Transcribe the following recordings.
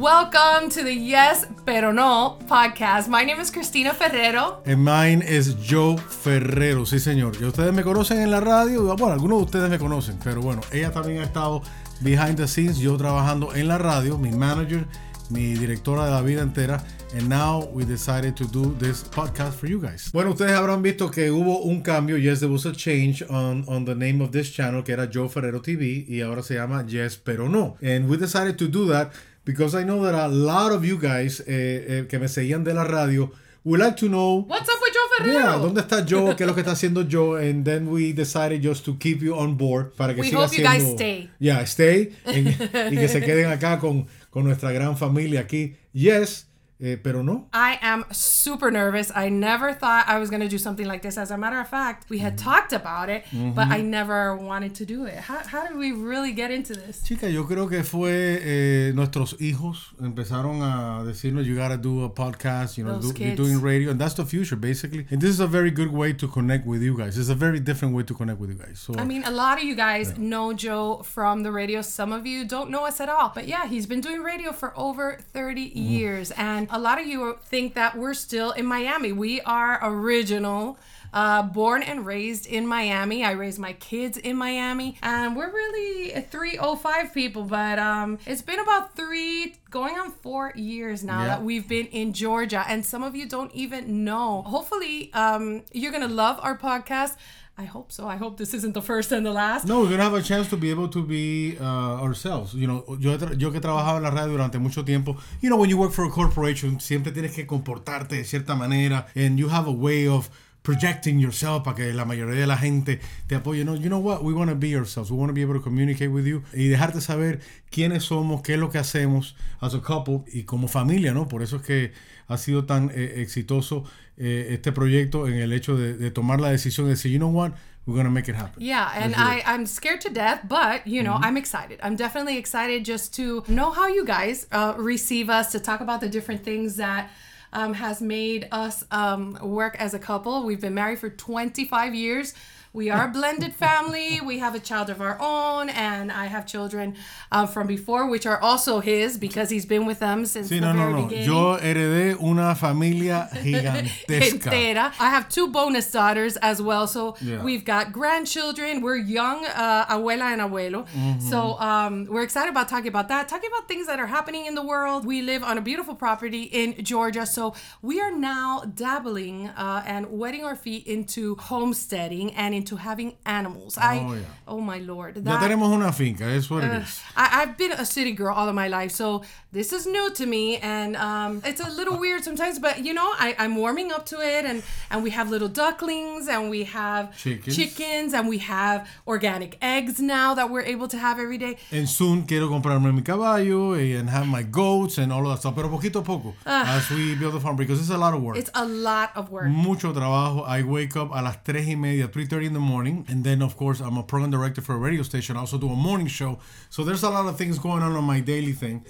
Welcome to the Yes Pero No podcast. My name is Cristina Ferrero. And mine is Joe Ferrero, sí señor. Y ustedes me conocen en la radio, bueno, algunos de ustedes me conocen, pero bueno, ella también ha estado behind the scenes, yo trabajando en la radio, mi manager, mi directora de la vida entera. And now we decided to do this podcast for you guys. Bueno, ustedes habrán visto que hubo un cambio. Yes, there was a change on, on the name of this channel, que era Joe Ferrero TV, y ahora se llama Yes, pero no. And we decided to do that because I know that a lot of you guys eh, eh, que me seguían de la radio would like to know What's up with Joe Ferrero? Yeah, ¿dónde está Joe? ¿Qué es lo que está haciendo Joe? And then we decided just to keep you on board para que We siga hope you guys stay. Yeah, stay. en- y que se queden acá con, con nuestra gran familia aquí. Yes, eh, pero no. I am super nervous. I never thought I was going to do something like this. As a matter of fact, we Mm-hmm. had talked about it, but I never wanted to do it. How, how did we really get into this? Chica, yo creo que fue eh, nuestros hijos empezaron a decirnos you gotta do a podcast, you know, do, you're doing radio, and that's the future basically. And this is a very good way to connect with you guys. It's a very different way to connect with you guys. So I mean, a lot of you guys know Joe from the radio. Some of you don't know us at all. But yeah, he's been doing radio for over 30 Mm-hmm. years. And a lot of you think that we're still in Miami. We are original. Uh, born and raised in Miami. I raised my kids in Miami. And we're really 305 people, but um, it's been about three, going on four years now Yeah. that we've been in Georgia. And some of you don't even know. Hopefully, um, you're going to love our podcast. I hope so. I hope this isn't the first and the last. No, we're gonna have a chance to be able to be uh, ourselves. You know, yo, yo que he trabajado en la radio durante mucho tiempo. You know, when you work for a corporation, siempre tienes que comportarte de cierta manera, and you have a way of projecting yourself para que la mayoría de la gente te apoye. No, you know what? We want to be ourselves. We want to be able to communicate with you y dejarte saber quiénes somos, qué es lo que hacemos as a couple y como familia, ¿no? Por eso es que ha sido tan eh, exitoso eh, este proyecto en el hecho de, de tomar la decisión de decir, you know what? We're gonna make it happen. Yeah, and I, I'm scared to death, but you know, I'm excited. I'm definitely excited just to know how you guys uh, receive us, to talk about the different things that um, has made us um, work as a couple. We've been married for 25 years. We are a blended family. We have a child of our own, and I have children um, from before, which are also his because he's been with them since Sí, the no, no, very no. beginning. Yo heredé una familia gigantesca. entera. I have two bonus daughters as well. So Yeah. we've got grandchildren. We're young, uh, abuela and abuelo. Mm-hmm. So um, we're excited about talking about that, talking about things that are happening in the world. We live on a beautiful property in Georgia. So we are now dabbling uh, and wetting our feet into homesteading and into having animals. Oh, I, yeah. oh my lord. Ya tenemos una finca, es what it is. I, I've been a city girl all of my life, so this is new to me, and um, it's a little weird sometimes. But you know, I, I'm warming up to it, and and we have little ducklings, and we have Chickens. chickens, and we have organic eggs now that we're able to have every day. And soon quiero comprarme mi caballo and have my goats and all of that stuff. Pero poquito a poco as we build the farm because it's a lot of work. It's a lot of work. Mucho trabajo. I wake up a las 3 y media, 3.30 in the morning. And then, of course, I'm a program director for a radio station. I also do a morning show. So there's a lot of things going on on my daily thing.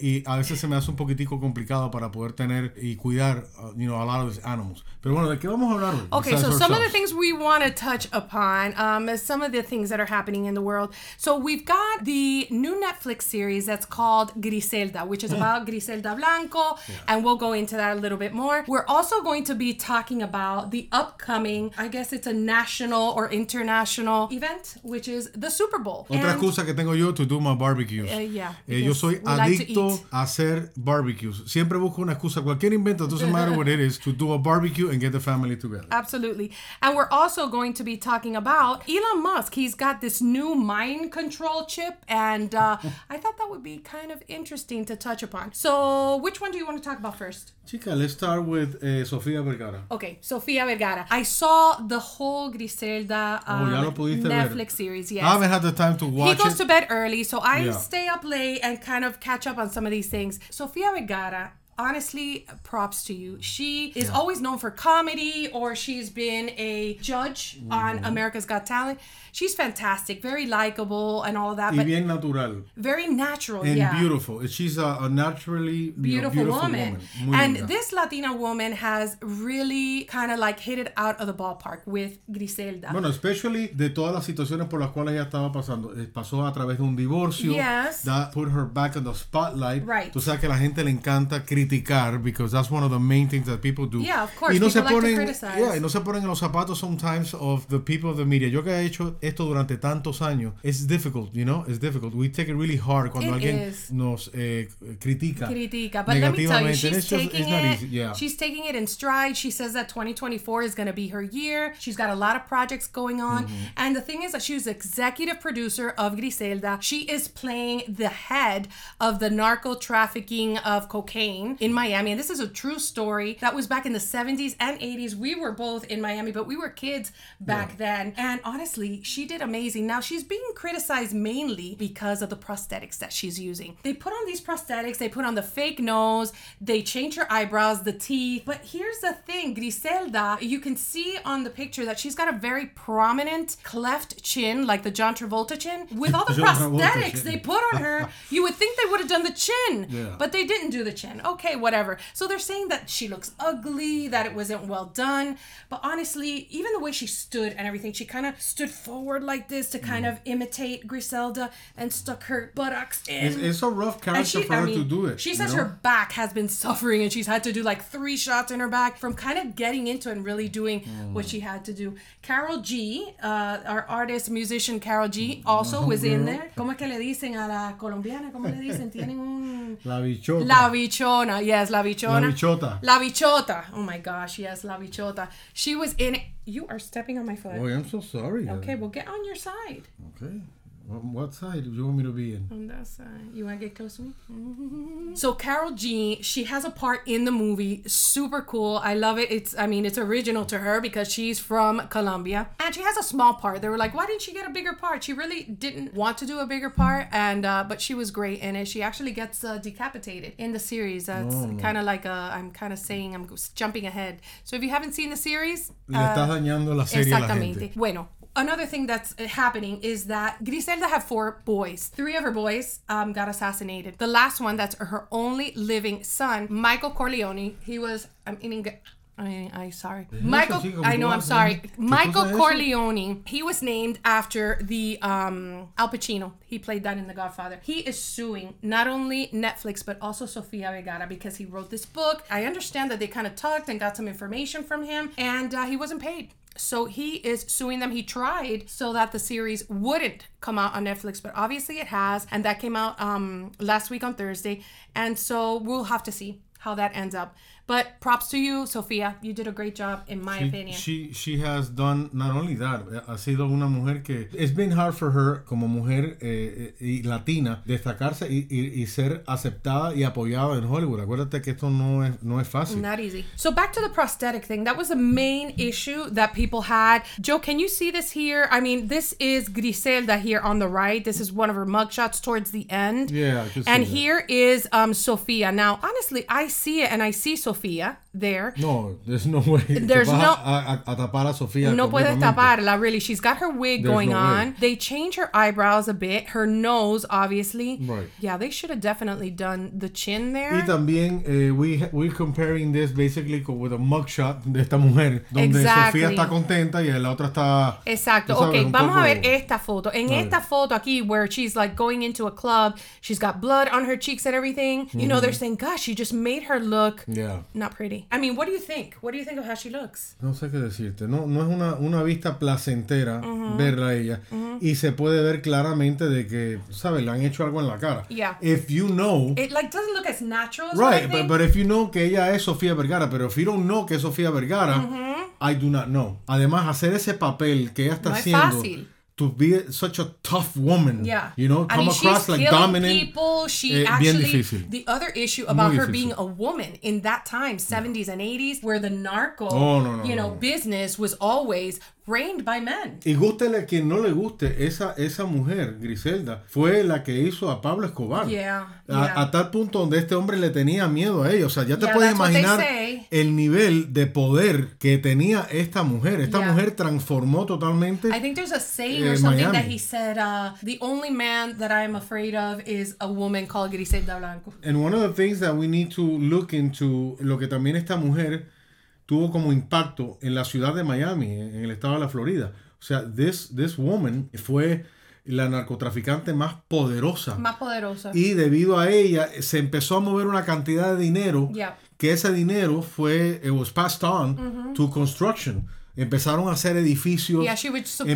Veces se me hace un poquitico complicado para poder tener y cuidar, uh, you know, a lot of these animals. Pero bueno, ¿de qué vamos a hablar hoy? Okay, so some of the things we want to touch upon, um, is some of the things that are happening in the world. So we've got the new Netflix series that's called Griselda, which is about Griselda Blanco, and we'll go into that a little bit more. We're also going to be talking about the upcoming, I guess it's a national or international event, which is the Super Bowl. Otra And- excusa que tengo yo to do my barbecues. Eh, yeah, Eh, yo soy like adicto a hacer barbecues. Siempre busco una excusa, cualquier invento, doesn't matter what it is, to do a barbecue and get the family together. Absolutely. And we're also going to be talking about Elon Musk. He's got this new mind control chip, and uh, I thought that would be kind of interesting to touch upon. So, which one do you want to talk about first? Chica, let's start with eh, Sofía Vergara. Okay, Sofia Vergara. I saw the whole Griselda Oh, um, lo pudiste ver. Netflix series. Yes. I haven't had the time to watch it. he goes it. to bed early, so I Yeah. stay up late and kind of catch up on some of these things. Sofia Vergara, honestly, props to you. She is always known for comedy, or she's been a judge Mm-hmm. on America's Got Talent. She's fantastic, very likable, and all of that, Y bien natural. very natural. And yeah. beautiful. She's a, a naturally you know, beautiful, woman. Muy And linda. this Latina woman has really kind of like hit it out of the ballpark with Griselda. Bueno, especially de todas las situaciones por las cuales ella estaba pasando. Eh, Pasó a través de un divorcio. Yes. That put her back on the spotlight. Right. Tú sabes que la gente le encanta criticar because that's one of the main things that people do. Yeah, of course, Y no se like ponen, criticize. yeah, y no se ponen en los zapatos sometimes of the people of the media. Yo que he hecho esto durante tantos años, it's difficult, you know, it's difficult. We take it really hard cuando It alguien is. nos eh, critica. Critica, but let me tell you, she's It's just- taking it. yeah. She's taking it in stride. She says that 2024 is going to be her year. She's got a lot of projects going on, Mm-hmm. and the thing is that she's executive producer of Griselda. She is playing the head of the narco trafficking of cocaine in Miami, and this is a true story that was back in the 70s and 80s. We were both in Miami, but we were kids back then, and honestly, she did amazing. Now she's being criticized mainly because of the prosthetics that she's using. They put on these prosthetics, they put on the fake nose, they change her eyebrows, the teeth. But here's the thing Griselda, you can see on the picture that she's got a very prominent cleft chin, like the John Travolta chin. With all the prosthetics they put on her, you would think they would have done the chin, Yeah. but they didn't do the chin. Okay, whatever. So they're saying that she looks ugly, that it wasn't well done. But honestly, even the way she stood and everything, she kind of stood forward like this to kind Mm. of imitate Griselda and stuck her buttocks in. It's, it's a rough character for her to do it. She you says know? her back has been suffering and she's had to do like three shots in her back from kind of getting into and really doing what she had to do. Karol G, uh, our artist, musician Karol G, also was in there. ¿Cómo es que le dicen a la colombiana? ¿Cómo le dicen? Tienen un... La bichota. La bichona, yes, la bichona. La bichota. La bichota. Oh my gosh, yes, la bichota. She was in it. You are stepping on my foot. Oh, I'm so sorry. Okay, well, get on your side. Okay. What, what side do you want me to be in? On that side. You want to get close to me? So Karol G, she has a part in the movie. Super cool. I love it. It's, I mean, it's original to her because she's from Colombia, and she has a small part. They were like, why didn't she get a bigger part? She really didn't want to do a bigger part, and uh, but she was great in it. She actually gets uh, decapitated in the series. That's kind of like a. I'm kind of saying I'm jumping ahead. So if you haven't seen the series, Le estás dañando la serie a la Exactamente. gente. Bueno, another thing that's uh, happening is that Griselda had four boys. Three of her boys um, got assassinated. The last one, that's her only living son, Michael Corleone. He was, I'm in Eng- I, I sorry. Michael, I know, I'm sorry. Michael cosa es eso? Corleone. He was named after the um, Al Pacino. He played that in The Godfather. He is suing not only Netflix but also Sofia Vergara because he wrote this book. I understand that they kind of talked and got some information from him, and uh, he wasn't paid. So he is suing them. He tried so that the series wouldn't come out on Netflix, but obviously it has, and that came out um, last week on Thursday. And so we'll have to see how that ends up. But props to you, Sofia. You did a great job, in my opinion. She she has done not only that, ha sido una mujer que it's been hard for her como mujer eh, eh, y latina destacarse y, y, y ser aceptada y apoyada en Hollywood. Acuérdate que esto no es no es fácil. Not easy. So back to the prosthetic thing. That was the main issue that people had. Joe, can you see this here? I mean, this is Griselda here on the right. This is one of her mugshots towards the end. Yeah, I can see And here is um Sofia. Now, honestly, I see it and I see Sophia there. No, there's no way. There's no- a, a- a tapar a Sofía. No puedes taparla, really. She's got her wig There's going no on. way. They change her eyebrows a bit, her nose, obviously. Right. Yeah, they should have definitely done the chin there. Y también eh, we we're comparing this basically with a mugshot de esta mujer donde Exactly. Sofía está contenta y la otra está Exacto. sabes, ok, un vamos a ver esta foto. En esta foto aquí, where she's like going into a club, she's got blood on her cheeks and everything. You know, they're saying, gosh, she just made her look Yeah. not pretty. I mean, what do you think? What do you think of how she looks? No sé qué decirte. No, no es una, una vista placentera verla a ella. Y se puede ver claramente de que, ¿sabes? Le han hecho algo en la cara. Yeah. If you know. It like doesn't look as natural as Right, but, but if you know que ella es Sofía Vergara, pero if you don't know que es Sofía Vergara, I do not know. Además, hacer ese papel que ella está No es haciendo, fácil. To be such a tough woman, Yeah. you know, come I mean, across she's like dominant. people. She eh, actually the other issue about Muy her difícil. being a woman in that time, 70s and 80s, where the narco, Oh, no, no, you know, no. business was always reigned by men. Y gústele a quien no le guste, esa, esa mujer, Griselda, fue la que hizo a Pablo Escobar. Yeah, A, yeah. a tal punto donde este hombre le tenía miedo a ella. O sea, ya te Yeah, puedes imaginar el nivel de poder que tenía esta mujer. Esta mujer transformó totalmente. I think there's a saying Eh, or something Miami. that he said, uh, the only man that I am afraid of is a woman called Griselda Blanco. And one of the things that we need to look into, lo que también esta mujer tuvo como impacto en la ciudad de Miami, en el estado de la Florida. O sea, this, this woman fue la narcotraficante más poderosa. Más poderosa. Y debido a ella se empezó a mover una cantidad de dinero Yeah. que ese dinero fue, it was passed on to construction. Empezaron a hacer edificios. Yeah, she would supposedly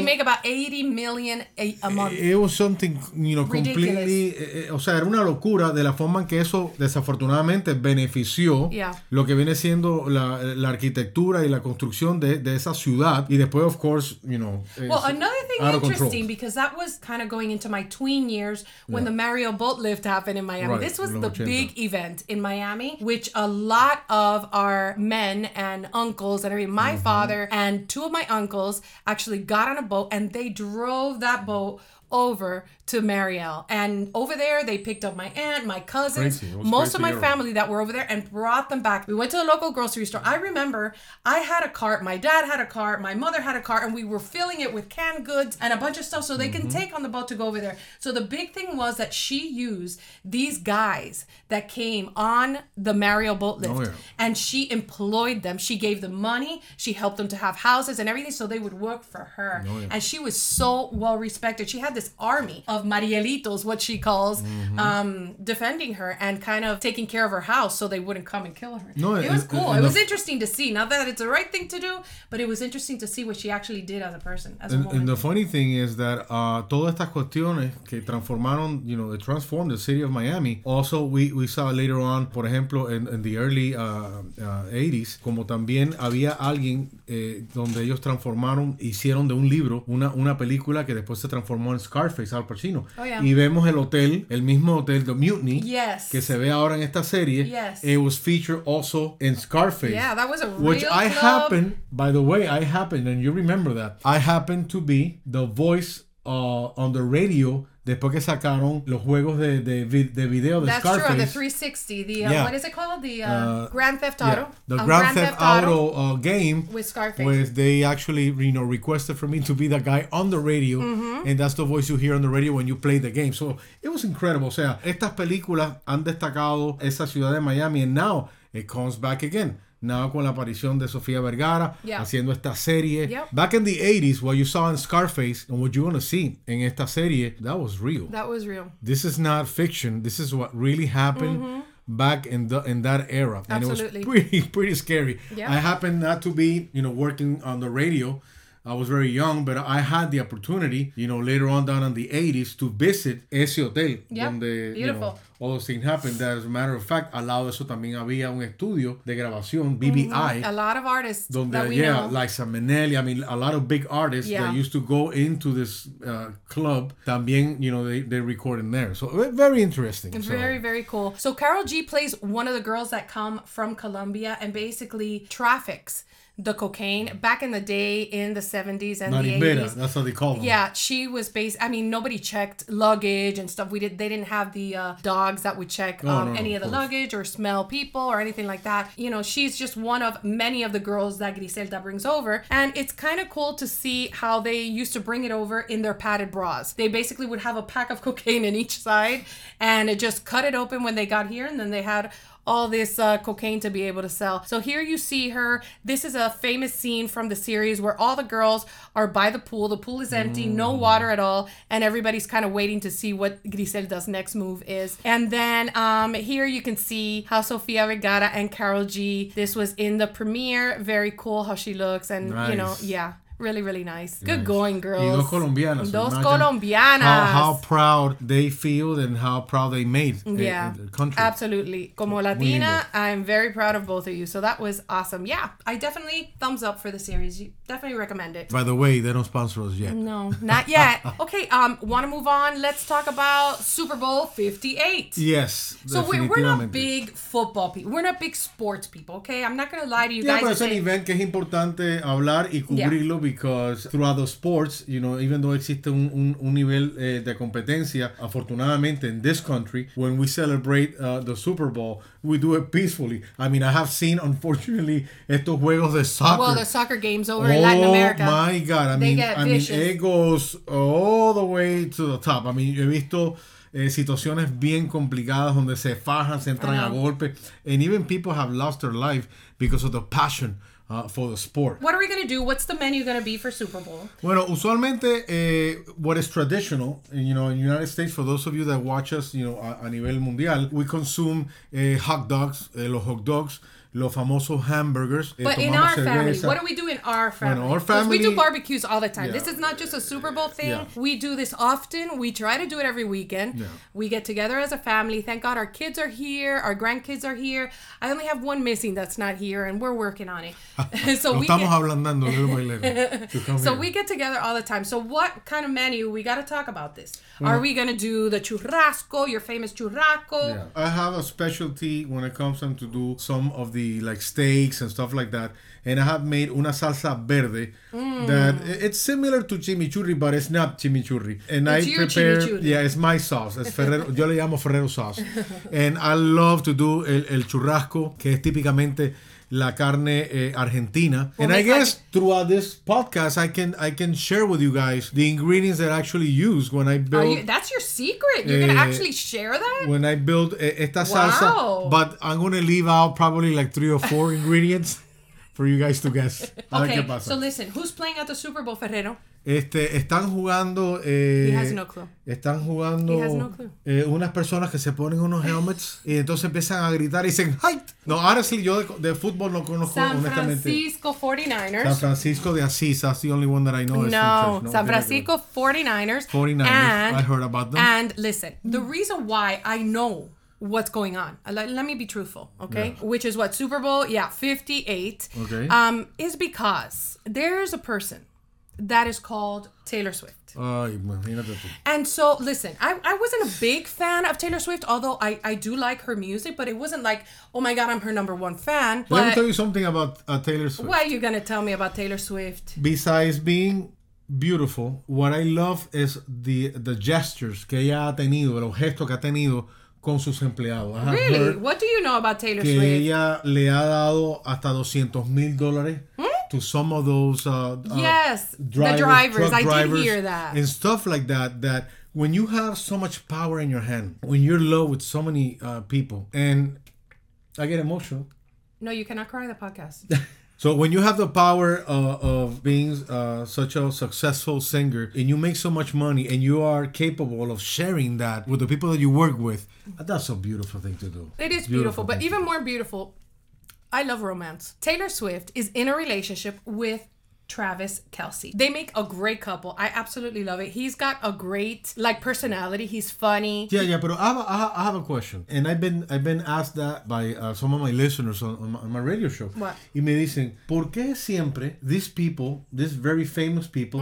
empezaron- make about 80 million a, a month. It was something, you know, completely, eh, eh, o sea, era una locura de la forma en que eso desafortunadamente benefició Yeah. lo que viene siendo la, la arquitectura y la construcción de, de esa ciudad y después, of course, you know, Well, another thing interesting because that was kind of going into my tween years when the Mario boat lift happened in Miami. Right, This was the 80. big event in Miami, which a lot of our men and uncles and everything, my Mm-hmm. father and two of my uncles actually got on a boat and they drove that boat over to Mariel. And over there, they picked up my aunt, my cousins, Crazy. It was most of my era. family that were over there and brought them back. We went to the local grocery store. I remember I had a cart, my dad had a cart, my mother had a cart, and we were filling it with canned goods and a bunch of stuff so they can mm-hmm. take on the boat to go over there. So the big thing was that she used these guys that came on the Mariel boat oh, lift Oh, yeah. and she employed them. She gave them money, she helped them to have houses and everything so they would work for her. Oh, yeah. And she was so well respected. She had this army of Marielitos, what she calls, Mm-hmm. um, defending her and kind of taking care of her house so they wouldn't come and kill her. No, it was and- cool. it the- was interesting to see. Not that it's the right thing to do, but it was interesting to see what she actually did as a person, as a And, woman. and the funny thing is that uh, todas estas cuestiones que transformaron, you know, they transformed the city of Miami. Also, we, we saw later on, por ejemplo, in, in the early uh, uh, 80s, como también había alguien eh, donde ellos transformaron, hicieron de un libro una, una película que después se transformó en Scarface, Al Pacino. Oh, yeah. Y vemos el hotel, el mismo hotel, The Mutiny, Yes. que se ve ahora en esta serie. Yes. It was featured also in Scarface. Yeah, that was a Which real I club. happen, by the way, I happen, and you remember that, I happen to be the voice uh, on the radio después que sacaron los juegos de, de, de video de That's Scarface. true. The 360, the uh, Yeah. what is it called? The uh, Uh, Grand Theft Yeah, Auto. the Grand, Theft, Auto, uh, game with Scarface. where they actually you know requested for me to be the guy on the radio Mm-hmm. and that's the voice you hear on the radio when you play the game so it was incredible o sea estas películas han destacado esa ciudad de Miami and now it comes back again now con la aparición de Sofía Vergara Yeah. haciendo esta serie Yep. back in the 80s what you saw in Scarface and what you're gonna see en esta serie that was real that was real. this is not fiction. This is what really happened back in the in that era, and Mm-hmm. Absolutely. it was pretty pretty scary. Yeah. I happened not to be, you know, working on the radio. I was very young, but I had the opportunity, you know, later on down in the 80s to visit ese hotel Yeah, donde, you beautiful. know, all those things happened. That, as a matter of fact, al lado de eso también había un estudio de grabación, BBI, A lot of artists donde, that we yeah, know. Liza Minnelli, I mean, a lot of big artists Yeah. that used to go into this uh, club, también, you know, they, they record in there. So, very interesting. So, Very, very cool. So Karol G plays one of the girls that come from Colombia and basically traffics the cocaine back in the day in the 70s and the Marimbera, 80s. that's how they call them. Yeah, she was based. I mean, nobody checked luggage and stuff. We did. They didn't have the uh, dogs that would check um, no, no, any of of the luggage or smell people or anything like that. You know, she's just one of many of the girls that Griselda brings over, and it's kind of cool to see how they used to bring it over in their padded bras. They basically would have a pack of cocaine in each side, and it just cut it open when they got here, and then they had all this uh, cocaine to be able to sell. So here you see her. This is a famous scene from the series where all the girls are by the pool. The pool is empty, no water at all, and everybody's kind of waiting to see what Griselda's next move is. And then um, here you can see how Sofia Vergara and Karol G. This was in the premiere. Very cool how she looks, and you know, yeah. Really, really nice. Good Nice. going, Y girls. dos colombianas. Dos colombianas. How, how proud they feel and how proud they made uh, Yeah, the country. absolutely. Como Latina, I'm very proud of both of you. So that was awesome. Yeah, I definitely thumbs up for the series. You definitely recommend it. By the way, they don't sponsor us yet. No, not yet. okay, um, want to move on? Let's talk about Super Bowl 58. Yes. So we're, we're not big football people. We're not big sports people, okay? I'm not gonna lie to you Yeah, guys. pero and es un say- event que es importante hablar y cubrirlo because throughout the sports, you know, even though existe un, un, un nivel eh, de competencia, afortunadamente in this country, when we celebrate uh, the Super Bowl, we do it peacefully. I mean, I have seen, unfortunately, estos juegos de soccer. Well, the soccer games over in Latin America. Oh my God! I mean, I mean, it goes all the way to the top. I mean, he visto eh, situaciones bien complicadas donde se fajan, se entran a golpe, and even people have lost their life because of the passion uh, for the sport. What are we gonna do? What's the menu gonna be for Super Bowl? Bueno, usualmente eh, what is traditional, you know, in United States, for those of you that watch us, you know, a, a nivel mundial, we consume eh, hot dogs, eh, los hot dogs, los famosos hamburgers. eh, But in tomamos our family, what do we do in our family? our 'Cause we do barbecues all the time. This is not just a Super Bowl thing. Yeah. We do this often. We try to do it every weekend. Yeah. We get together as a family. Thank God our kids are here. Our grandkids are here. I only have one missing that's not here, and we're working on it. so Lo we estamos get, ablandando little by little. so here. we get together all the time. So what kind of menu we got to talk about this? Are we gonna do the churrasco, your famous churrasco? Yeah. I have a specialty when it comes time to do some of the like steaks and stuff like that. And I have made una salsa verde Mm. that it's similar to chimichurri, but it's not chimichurri. And It's I prepare, chimichurri. yeah, it's my sauce. It's Ferrero, yo le llamo Ferrero sauce. and I love to do el, el churrasco, que es típicamente la carne eh, argentina. We'll and I make like- guess throughout this podcast, I can I can share with you guys the ingredients that I actually use when I build you, that's your secret. You're gonna Eh, actually share that? when I build eh, esta Wow. salsa, but I'm gonna leave out probably like three or four ingredients for you guys to guess. A ver qué Okay, pasa. so listen, who's playing at the Super Bowl, Ferrero? este, están jugando. Eh, He has no clue. Están jugando He has no clue. eh, unas personas que se ponen unos helmets y entonces empiezan a gritar y dicen ¡Height! No, honestly, yo de, de fútbol no conozco San honestamente. Francisco San 49ers. Francisco de Asís, that's the only one that I know. No, church. San. Francisco 49ers. 49ers, And, I heard about them. And listen, the reason why I know what's going on, uh, let, let me be truthful, okay? Yeah. Which is what, Super Bowl, yeah, 58. Okay. Um, is because there's a person that is called Taylor Swift. Ay, imagínate tú. And so, listen, I, I wasn't a big fan of Taylor Swift, although I, I do like her music, but it wasn't like, oh my God, I'm her number one fan. Let me tell you something about uh, Taylor Swift. what are you going to tell me about Taylor Swift? besides being beautiful, what I love is the the gestures que ella ha tenido, los gestos que ha tenido con sus empleados. I Really? heard What do you know about Taylor que Swift? ella le ha dado hasta 200 mil dólares to some of those uh, uh, Yes, the drivers. I did drivers hear that. and stuff like that. That when you have so much power in your hand, when you're low with so many uh, people, and I get emotional. No, you cannot cry on the podcast. So when you have the power uh, of being uh, such a successful singer and you make so much money and you are capable of sharing that with the people that you work with, that's a beautiful thing to do. It is Beautiful beautiful, but even more beautiful, I love romance. Taylor Swift is in a relationship with Travis Kelce. They make a great couple. I absolutely love it. He's got a great like personality. He's funny. Yeah, yeah, but I have, a, I have- a question, and I've been I've been asked that by uh, some of my listeners on, on, my, on my radio show. What? Y me dicen, ¿por qué siempre these people, these very famous people,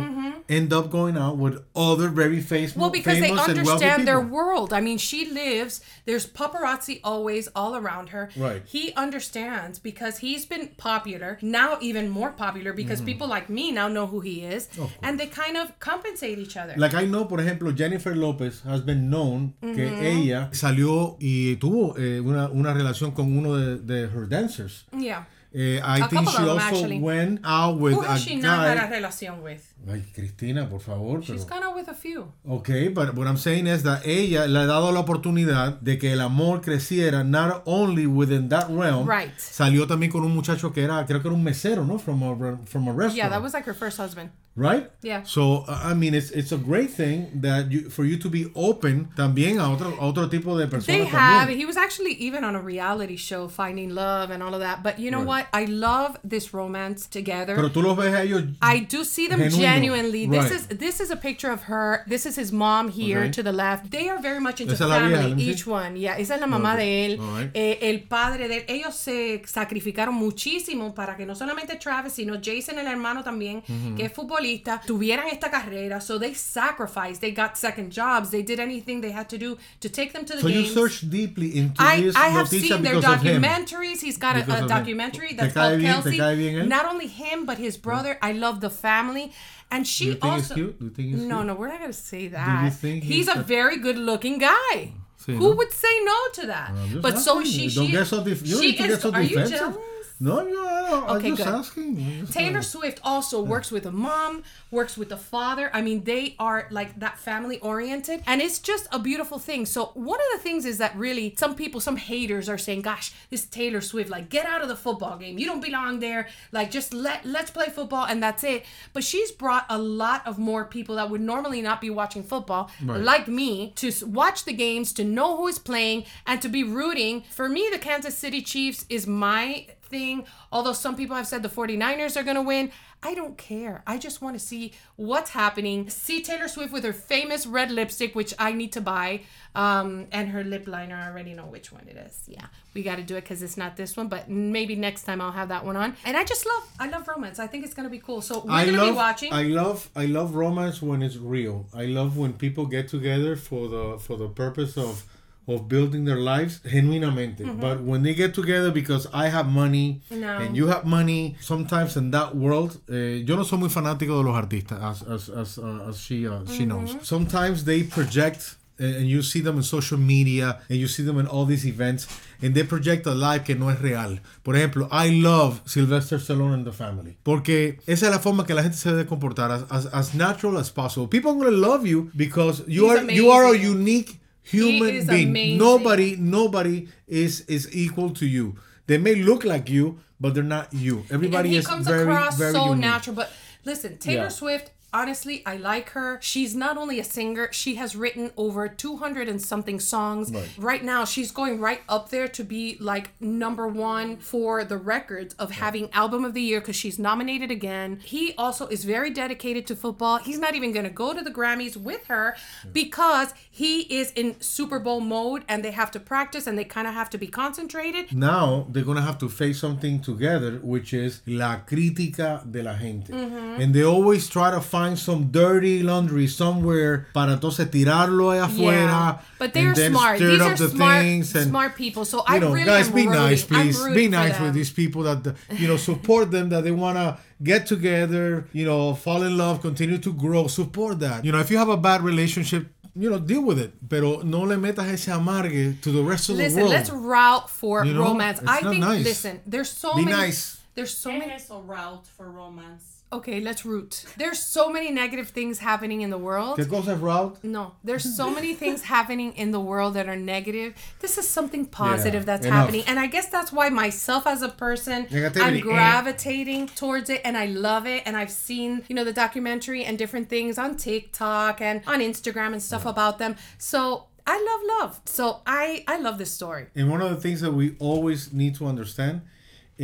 end up going out with other very famous, Mm-hmm. Well, because they famous understand their world. I mean, she lives, there's paparazzi always all around her. Right. He understands because he's been popular, now even more popular because Mm-hmm. people like me now know who he is. and they kind of compensate each other. Like I know, por ejemplo, Jennifer Lopez has been known que Mm-hmm. ella salió y tuvo eh, una, una relación con uno de, de her dancers. yeah. Eh, I A think she also actually. went out with Who a has she not had a guy. relación with? Ay, Cristina, por favor. She's Pero... gone with a few. Okay, but what I'm saying is that ella le ha dado la oportunidad de que el amor creciera not only within that realm. Right. Salió también con un muchacho que era, creo que era un mesero, ¿no? From a, from a restaurant. Yeah, that was like her first husband. right? Yeah. So I mean, it's it's a great thing that you for you to be open también a otro a otro tipo de personas They have. también. He was actually even on a reality show, Finding Love and all of that. But you know Right. what? I love this romance together. Pero tú los ves a ellos. I do see them. Genuinely. This Right. is this is a picture of her. This is his mom here Okay. to the left. They are very much into vieja, family. let me see. Each one, yeah. Esa es la mamá Okay. de él. Right. Eh, el padre de él. Ellos se sacrificaron muchísimo para que no solamente Travis, sino Jason, el hermano también, que es futbolista, tuvieran esta carrera. So they sacrificed. They got second jobs. They did anything they had to do to take them to the So you games. search deeply into I, this I have seen their because of him. documentaries. He's got a, a documentary that's called bien- Kelce. cae bien él? Not only him, but his brother. I love the family. And she Do you think he's also. cute? Do you think he's no, cute? no, we're not gonna say that. think he's, he's a a- very good-looking guy. Who no? would say no to that? Uh, I'm just but so she, Don't she, get so def- you she need to is. get so are you defensive. No, you are. I'm Okay, just good. asking. Just Taylor asking. Swift also works with a mom, works with a father. I mean, they are like that family oriented, and it's just a beautiful thing. So, one of the things is that really some people, some haters are saying, Gosh, this Taylor Swift, like, get out of the football game. You don't belong there. Like, just let, let's play football, and that's it. But she's brought a lot of more people that would normally not be watching football, Right. like me, to watch the games, to know who is playing, and to be rooting. For me, the Kansas City Chiefs is my thing. Although some people have said the 49ers are going to win, I don't care. I just want to see what's happening. See Taylor Swift with her famous red lipstick, which I need to buy, um, and her lip liner. I already know which one it is. Yeah, we got to do it because it's not this one, but maybe next time I'll have that one on. And I just love, I love romance. I think it's going to be cool. So we're I going to love, be watching. I love, I love romance when it's real. I love when people get together for the for the purpose of of building their lives genuinamente. But when they get together because I have money. No. and you have money, sometimes in that world, eh, yo no soy muy fanático de los artistas, as as as, uh, as she uh, she knows. Sometimes they project. And and you see them in social media, and you see them in all these events, and they project a life que no es real. Por ejemplo, I love Sylvester Stallone and the Family, porque esa es la forma que la gente se debe comportar, as, as, as natural as possible. People are going to love you because you He's are you are a unique human being. amazing. Nobody nobody is is equal to you. They may look like you, but they're not you. Everybody and he is comes very across very so unique. natural. But listen, Taylor Yeah. Swift. Honestly, I like her. She's not only a singer, she has written over 200 and something songs. Right. now, she's going right up there to be like number one for the records of having Album of the Year because she's nominated again. He also is very dedicated to football. He's not even going to go to the Grammys with her because he is in Super Bowl mode and they have to practice and they kind of have to be concentrated. now they're gonna have to face something together, which is la crítica de la gente. Mm-hmm. And they always try to find some dirty laundry somewhere para entonces tirarlo ahí afuera. But they're and then smart. These are the smart, and, smart people. So you I know, really guys, am be rooting- nice, please. Be nice with these people that you know support them. That they wanna get together, you know, fall in love, continue to grow. Support that. You know, if you have a bad relationship, you know, deal with it. Pero no le metas ese amargue to the rest of the world. Listen, world. let's route for You know, romance. it's I not think. nice. Listen, there's so Be many. nice. There's so many. es eso, route for romance? Okay, let's root. There's so many negative things happening in the world. ¿Qué cosa es route? No, there's so many things happening in the world that are negative. This is something positive Yeah, that's enough. happening. And I guess that's why myself as a person, Negativity, I'm eh. gravitating towards it and I love it. And I've seen, you know, the documentary and different things on TikTok and on Instagram and stuff about them. So I love love. So I I love this story. And one of the things that we always need to understand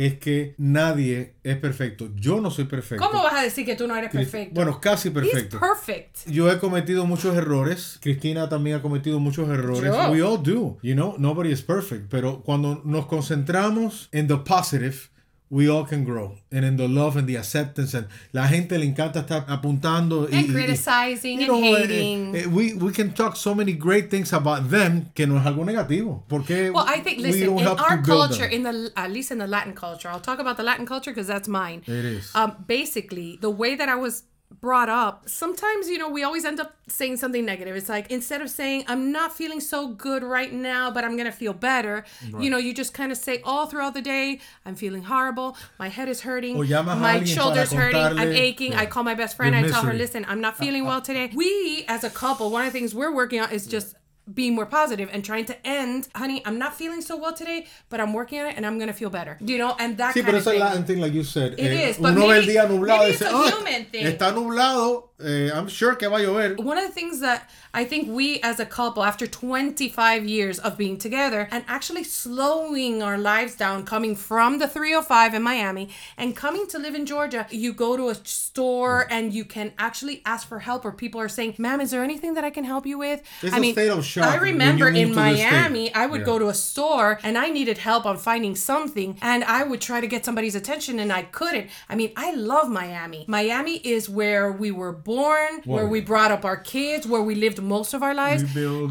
es que nadie es perfecto. Yo no soy perfecto. ¿Cómo vas a decir que tú no eres perfecto? Bueno, casi He's perfecto. perfect. Yo he cometido muchos errores. Cristina también ha cometido muchos errores. Yo. We all do. You know, nobody is perfect. Pero cuando nos concentramos en the positive, we all can grow. And in the love and the acceptance. And la gente le encanta estar apuntando. And y- criticizing you and know, eh, hating. eh, we, we can talk so many great things about them que no es algo negativo. Porque Well, I think listen, in our culture, them. in the at least in the Latin culture, I'll talk about the Latin culture because that's mine. It is. Um, basically, the way that I was brought up, sometimes you know we always end up saying something negative. It's like instead of saying I'm not feeling so good right now, but I'm gonna feel better. You know, you just kind of say all throughout the day, I'm feeling horrible. My head is hurting. O llamas a my shoulders hurting. I'm aching. I call my best friend. I tell her, listen, I'm not feeling uh, uh, well today. We as a couple, one of the things we're working on is just being more positive and trying to end, honey, I'm not feeling so well today, but I'm working on it and I'm gonna feel better. You know, and that Sí, kind pero of it's a thing. Latin thing, like you said. It Eh, is, but uno ve el día nublado maybe y it's dice, a "Ah, human thing." está nublado, eh, I'm sure que va a llover. One of the things that I think we as a couple, after 25 years of being together and actually slowing our lives down, coming from the 305 in Miami and coming to live in Georgia, you go to a store and you can actually ask for help, or people are saying, Ma'am, is there anything that I can help you with? It's I a mean, state of shock. I remember in to the state. Miami, I would Yeah. go to a store and I needed help on finding something, and I would try to get somebody's attention and I couldn't. I mean, I love Miami. Miami is where we were born, where we brought up our kids, where we lived most of our lives.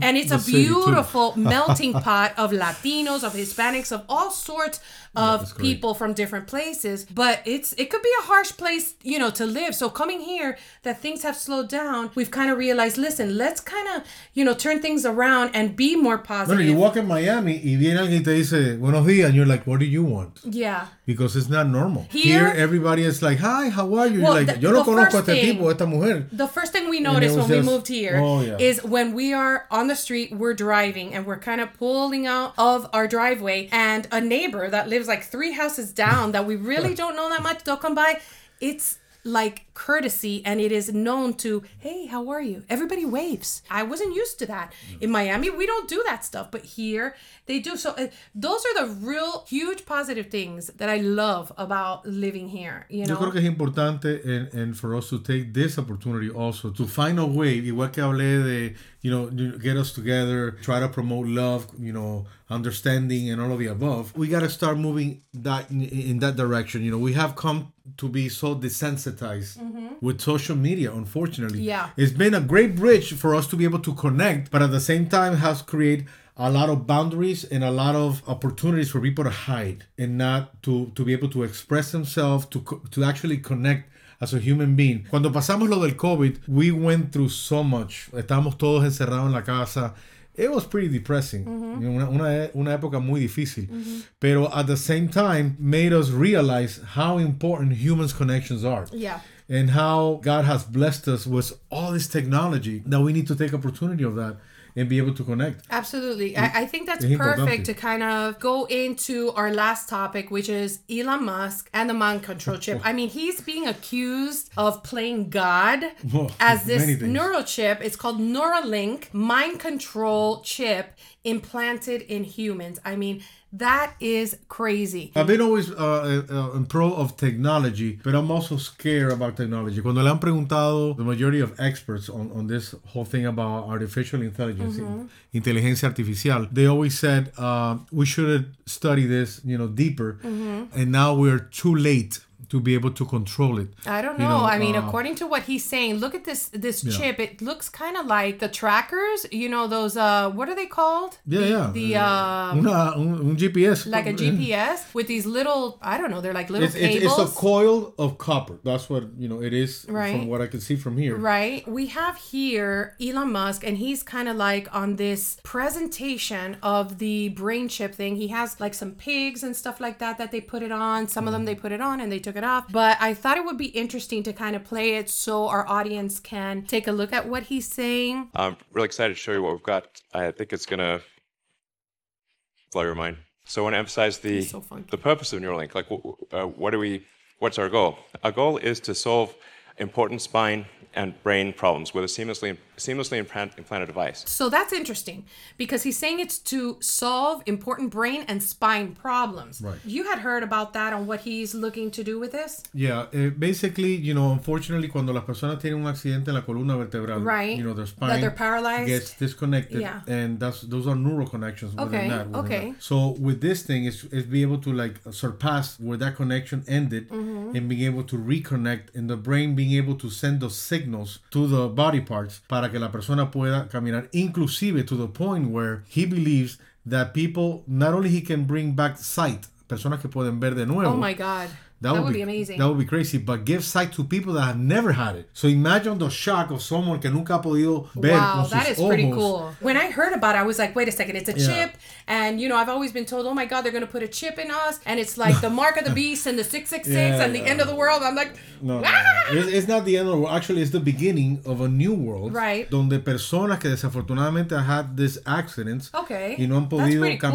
And it's a beautiful melting pot of Latinos, of Hispanics, of all sorts of people from different places. But it's it could be a harsh place, you know, to live. So coming here, that things have slowed down, we've kind of realized, listen, let's kind of, you know, turn things around and be more positive. no, you walk in Miami y viene alguien y te dice buenos días, and you're like, what do you want? yeah. Because it's not normal. Here- everybody is like, hi, how are you? Well, you're like, the- yo no conozco a este tipo, esta mujer. The first thing we noticed when we moved here Oh, yeah. is when we are on the street, we're driving and we're kind of pulling out of our driveway, and a neighbor that lives like three houses down that we really don't know that much, they'll come by. It's like courtesy and it is known to hey how are you? Everybody waves. I wasn't used to that. Mm. In miami we don't do that stuff but here they do. So uh, those are the real huge positive things that i love about living here you know? Yo creo que es importante and, and for us to take this opportunity also to find a way, igual que hablé de, you know, get us together, try to promote love, you know, understanding and all of the above. We got to start moving that in, in that direction. You know, we have come to be so desensitized mm-hmm. With social media, unfortunately. Yeah. It's been a great bridge for us to be able to connect, but at the same time has created a lot of boundaries and a lot of opportunities for people to hide and not to, to be able to express themselves, to, to actually connect as a human being. Cuando pasamos lo del COVID, we went through so much. Estábamos todos encerrados en la casa. It was pretty depressing. Mm-hmm. Una, una, una época muy difícil. Pero at the same time, made us realize how important humans' connections are yeah and how God has blessed us with all this technology that we need to take opportunity of that and be able to connect. Absolutely. I, I think that's perfect to kind of go into our last topic, which is Elon Musk and the mind control chip. I mean, he's being accused of playing God as this neurochip. It's called Neuralink mind control chip implanted in humans. I mean, that is crazy. I've been always uh, uh, in pro of technology, but I'm also scared about technology. Cuando le han preguntado the majority of experts on, on this whole thing about artificial intelligence, inteligencia artificial, they always said uh, we should study this, you know, deeper, and now we're too late to be able to control it. I don't You know. know, I mean, uh, according to what he's saying, look at this this chip. It looks kind of like the trackers. You know those uh what are they called? Yeah, the, yeah. The uh Una, un, un GPS. like a GPS with these little I don't know, they're like little It's, cables. it's a coil of copper. That's what you know it is Right. from what I can see from here. Right. We have here Elon Musk, and he's kind of like on this presentation of the brain chip thing. He has like some pigs and stuff like that that they put it on. Some of them they put it on and they took it off. But I thought it would be interesting to kind of play it so our audience can take a look at what he's saying. I'm really excited to show you what we've got. I think it's going to blow your mind. So I want to emphasize the so the purpose of Neuralink. Like, uh, what do we? What's our goal? Our goal is to solve important spine and brain problems with a seamlessly seamlessly implant, implanted device. So that's interesting because he's saying it's to solve important brain and spine problems. Right. You had heard about that on what he's looking to do with this? Yeah, uh, basically, you know, unfortunately, cuando las personas tienen un accidente en la columna vertebral, Right. you know, their That spine they're paralyzed. gets disconnected, Yeah. and that's those are neural connections within Okay, that. within okay. that. So with this thing, is is be able to like surpass where that connection ended, Mm-hmm. and being able to reconnect, and the brain being able to send those signals to the body parts para que la persona pueda caminar, inclusive to the point where he believes that people not only he can bring back sight, personas que pueden ver de nuevo. Oh my God. That, would, be, amazing. That would be crazy, but give sight to people that have never had it. So imagine the shock of someone que nunca ha podido ver wow, con that sus is pretty cool. When I heard about it, I was like, wait a second, it's a Yeah. chip. And, you know, I've always been told, oh my God, they're going to put a chip in us. And it's like the mark of the beast and the 666 Yeah, and the end of the world. I'm like, No, no, "Ah!" no. It's, it's not the end of the world. Actually, it's the beginning of a new world. Right. Donde personas que desafortunadamente had these accidents okay. y no han podido pretty cool.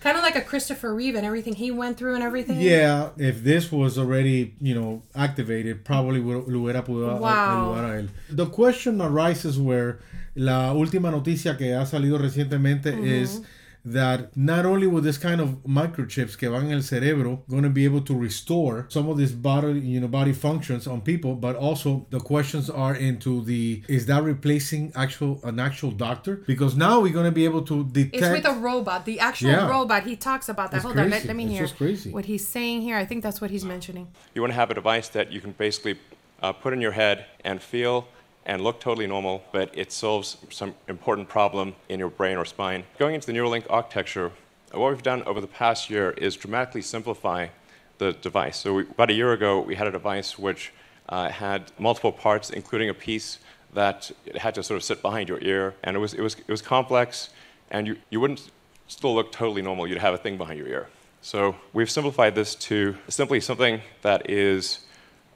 Kind of like a Christopher Reeve and everything he went through and everything. Yeah, if this was already, you know, activated, probably lo hubiera podido Wow. ayudar a él. The question arises where la última noticia que ha salido recientemente es that not only with this kind of microchips que van en el cerebro going to be able to restore some of these body you know body functions on people but also the questions are into the is that replacing actual an actual doctor because now we're going to be able to detect It's with a robot, the actual Yeah. robot. He talks about that. It's Hold on, let, let me It's hear just crazy. what he's saying here. I think that's what he's mentioning. You want to have a device that you can basically uh, put in your head and feel and look totally normal, but it solves some important problem in your brain or spine. Going into the Neuralink architecture, what we've done over the past year is dramatically simplify the device. So we, about a year ago, we had a device which uh, had multiple parts, including a piece that had to sort of sit behind your ear, and it was it was it was complex, and you you wouldn't still look totally normal. You'd have a thing behind your ear. So we've simplified this to simply something that is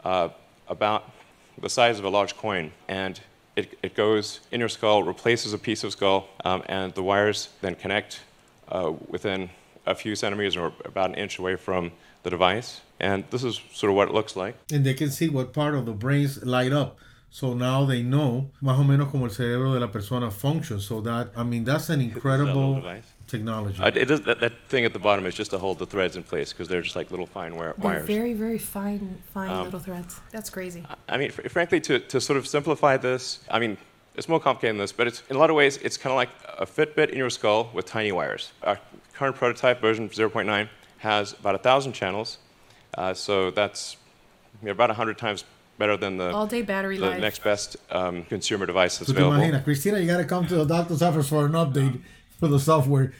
uh, about the size of a large coin, and it, it goes in your skull, replaces a piece of skull, um, and the wires then connect uh, within a few centimeters or about an inch away from the device. And this is sort of what it looks like. and they can see what part of the brains light up. So now they know más o menos como el cerebro de la persona functions. So that I mean that's an incredible device. Technology. Uh, it is, that, that thing at the bottom is just to hold the threads in place because they're just like little fine wire, They're wires. very, very fine, fine Um, little threads. That's crazy. I mean, fr- frankly, to, to sort of simplify this, I mean, it's more complicated than this, but it's, in a lot of ways, it's kind of like a Fitbit in your skull with tiny wires. Our current prototype, version 0.9, has about 1,000 channels. Uh, so that's you know, about 100 times better than the, All day battery the life. next best um, consumer device that's Tú te available. imaginas, Cristina, you gotta come to the doctor's office for an update for the software.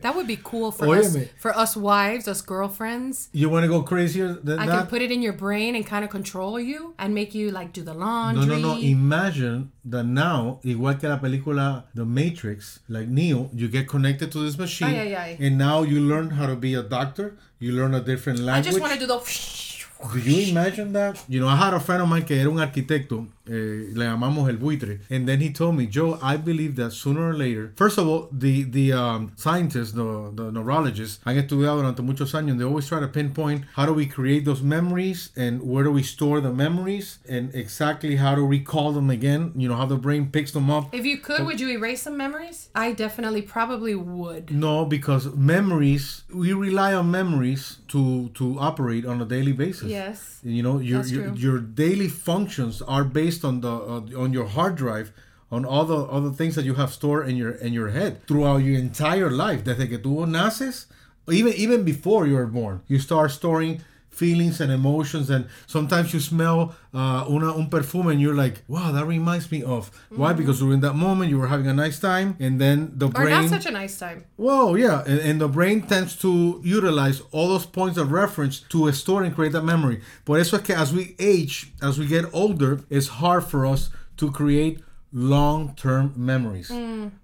That would be cool for us, for us wives, us girlfriends. You want to go crazier than I that? can put it in your brain and kind of control you and make you like do the laundry. no, no. No. Imagine that now, igual que la película The Matrix, like Neo, you get connected to this machine, Ay, ay, ay. and now you learn how to be a doctor. You learn a different language. I just want to do the. Do you imagine that? You know, I had a friend of mine que era un arquitecto, eh, le llamamos el buitre, and then he told me, Joe, I believe that sooner or later, first of all, the the um, scientists, the, the neurologists, han estudiado durante muchos años, and they always try to pinpoint how do we create those memories and where do we store the memories and exactly how to recall them again, you know, how the brain picks them up. If you could, would you erase some memories? I definitely probably would. No, because memories, we rely on memories to to operate on a daily basis. Yes. You know, your your, your daily functions are based on the uh, on your hard drive, on all the other things that you have stored in your in your head throughout your entire life. Desde que tú naces, even even before you were born, you start storing feelings and emotions and sometimes you smell uh, una, un perfume and you're like wow that reminds me of why because during that moment you were having a nice time and then the Mm-hmm. Or brain not such a nice time. well, yeah, and, and the brain tends to utilize all those points of reference to store and create that memory. Por eso es que as we age, as we get older, it's hard for us to create long-term memories.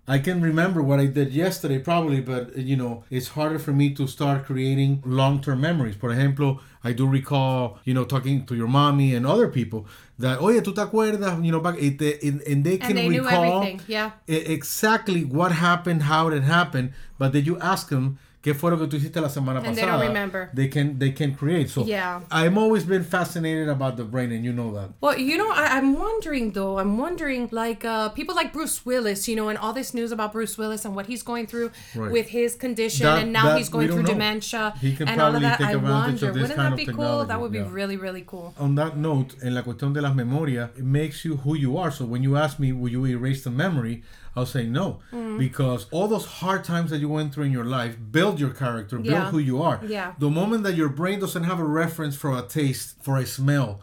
I can remember what I did yesterday probably, but you know, it's harder for me to start creating long-term memories. For ejemplo, I do recall, you know, talking to your mommy and other people that, oye, tú te acuerdas, you know, back, and, and, and they can they knew recall everything, yeah. exactly what happened, how it happened, but then you ask them qué fue lo que tú hiciste la semana And pasada. they don't remember. They can they can create. So Yeah. I'm always been fascinated about the brain, and you know that. Well, you know, I, I'm wondering though. I'm wondering, like, uh, people like Bruce Willis, you know, and all this news about Bruce Willis and what he's going through Right. with his condition, That- and now that he's going through know. dementia He can and all of that. I wonder, wouldn't that be cool? That would be yeah. really, really cool. On that note, en la cuestión de las memorias, it makes you who you are. So when you ask me, will you erase the memory? I'll say no, Mm. because all those hard times that you went through in your life build your character, build Yeah. who you are. Yeah. The moment that your brain doesn't have a reference for a taste, for a smell,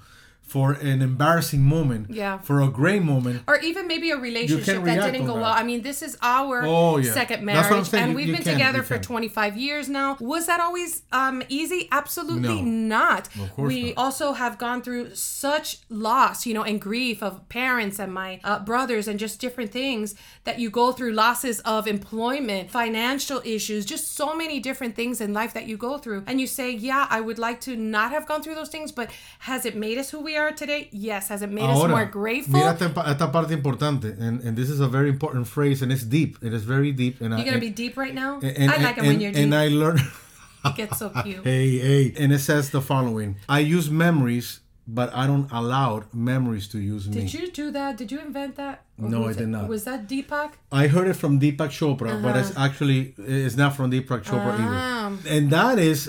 for an embarrassing moment, Yeah. for a great moment, Or even maybe a relationship that didn't go that. well. I mean, this is our Oh, yeah. second That's what I'm marriage, and You- we've you been can, together for can. 25 years now. Was that always um, easy? Absolutely not. Of course we not. also have gone through such loss, you know, and grief of parents and my uh, brothers, and just different things that you go through losses of employment, financial issues, just so many different things in life that you go through. And you say, Yeah, I would like to not have gone through those things, but has it made us who we are today? Yes. Has it made us more grateful? mira esta, esta parte importante, and, and this is a very important phrase, and it's deep. It is very deep. And You're I, gonna and, be deep right now. and, I like it and, when you're deep. and I learned. it gets so cute. hey, hey, and it says the following: I use memories but I don't allow memories to use me. Did you do that? Did you invent that? Or No, I did it- not. Was that Deepak? I heard it from Deepak Chopra, but it's actually it's not from Deepak Chopra Ah. either. And that is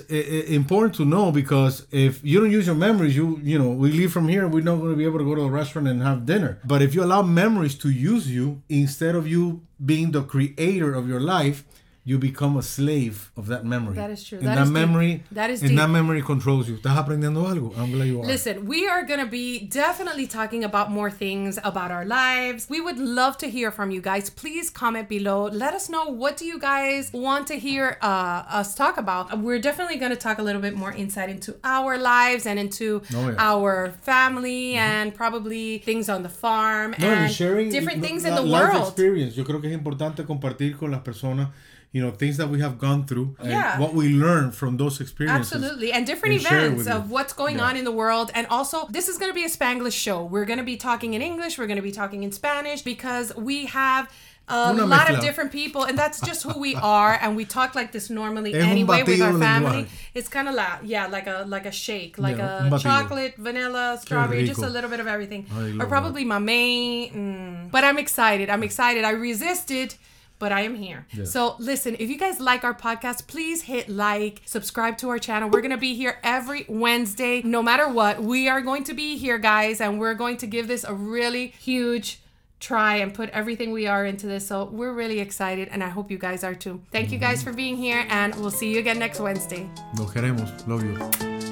important to know because if you don't use your memories, you you know we leave from here, we're not going to be able to go to a restaurant and have dinner. But if you allow memories to use you instead of you being the creator of your life. You become a slave of that memory. That is true. And That that, is deep. memory, That is and that memory controls you. ¿Estás aprendiendo algo? I'm glad you are. Listen, we are going to be definitely talking about more things about our lives. We would love to hear from you guys. Please comment below. Let us know what do you guys want to hear uh, us talk about. We're definitely going to talk a little bit more insight into our lives and into Oh, yeah. our family and probably things on the farm No, and sharing different things in the world. experience. Yo creo que es importante compartir con las personas, you know, things that we have gone through and Yeah. what we learn from those experiences. Absolutely. And different and events of you. what's going Yeah. on in the world. And also, this is going to be a Spanglish show. We're going to be talking in English, we're going to be talking in Spanish because we have a Una lot of different people, and that's just who we are. And we talk like this normally Es anyway with our family. It's kind of like, yeah, like a like a shake, like Yeah, a chocolate, vanilla, strawberry, just a little bit of everything. Or probably mamey. Mm. But I'm excited. I'm excited. I resisted but I am here. So listen, if you guys like our podcast, please hit like, subscribe to our channel. We're gonna be here every Wednesday, no matter what. We are going to be here, guys, and we're going to give this a really huge try and put everything we are into this. So we're really excited, and I hope you guys are too. Thank you guys for being here, and we'll see you again next Wednesday. Los queremos. Love you.